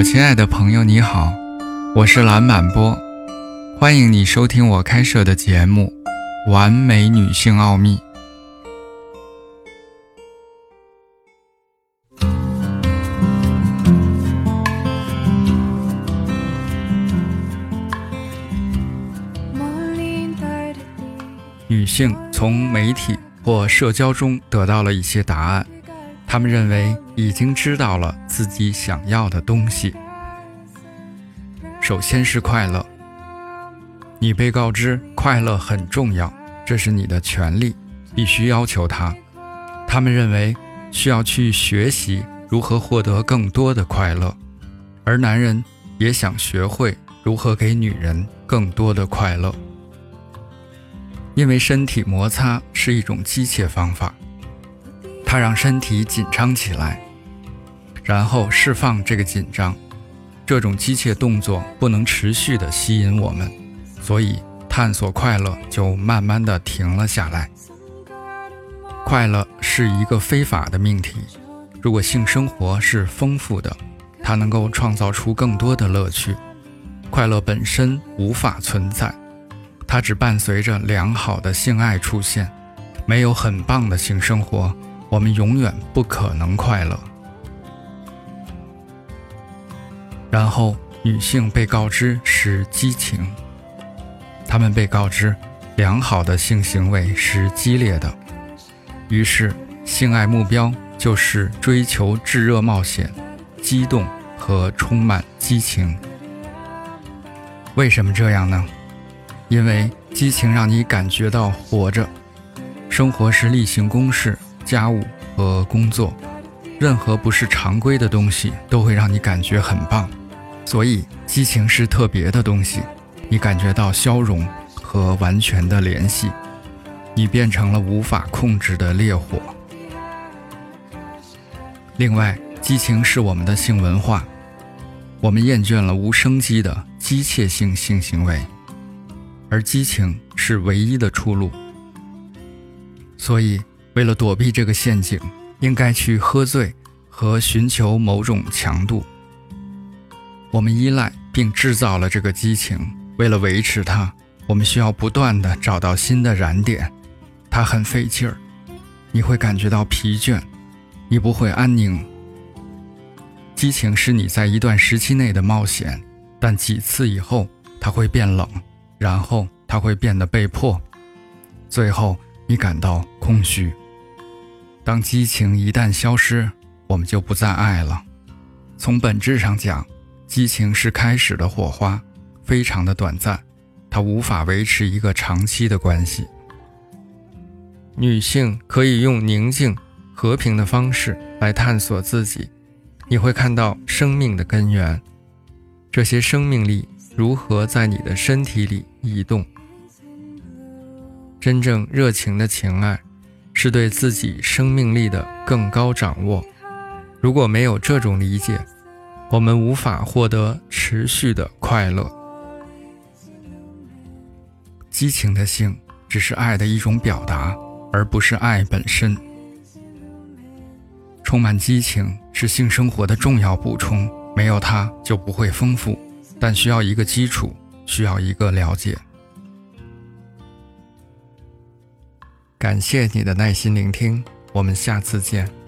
我亲爱的朋友，你好，我是蓝满波，欢迎你收听我开设的节目《完美女性奥秘》。女性从媒体或社交中得到了一些答案。他们认为已经知道了自己想要的东西。首先是快乐，你被告知快乐很重要，这是你的权利，必须要求它。他们认为需要去学习如何获得更多的快乐，而男人也想学会如何给女人更多的快乐，因为身体摩擦是一种机械方法。它让身体紧张起来，然后释放这个紧张。这种机械动作不能持续地吸引我们，所以探索快乐就慢慢地停了下来。快乐是一个非法的命题。如果性生活是丰富的，它能够创造出更多的乐趣。快乐本身无法存在，它只伴随着良好的性爱出现。没有很棒的性生活。我们永远不可能快乐。然后，女性被告知是激情，她们被告知良好的性行为是激烈的，于是性爱目标就是追求炙热冒险、激动和充满激情。为什么这样呢？因为激情让你感觉到活着，生活是例行公事。家务和工作，任何不是常规的东西都会让你感觉很棒，所以激情是特别的东西。你感觉到消融和完全的联系，你变成了无法控制的烈火。另外，激情是我们的性文化，我们厌倦了无生机的机械性性行为，而激情是唯一的出路。所以。为了躲避这个陷阱，应该去喝醉和寻求某种强度。我们依赖并制造了这个激情，为了维持它，我们需要不断的找到新的燃点。它很费劲儿，你会感觉到疲倦，你不会安宁。激情是你在一段时期内的冒险，但几次以后它会变冷，然后它会变得被迫，最后你感到空虚。当激情一旦消失，我们就不再爱了。从本质上讲，激情是开始的火花，非常的短暂，它无法维持一个长期的关系。女性可以用宁静、和平的方式来探索自己，你会看到生命的根源，这些生命力如何在你的身体里移动。真正热情的情爱。是对自己生命力的更高掌握。如果没有这种理解，我们无法获得持续的快乐。激情的性只是爱的一种表达，而不是爱本身。充满激情是性生活的重要补充，没有它就不会丰富，但需要一个基础，需要一个了解。感谢你的耐心聆听，我们下次见。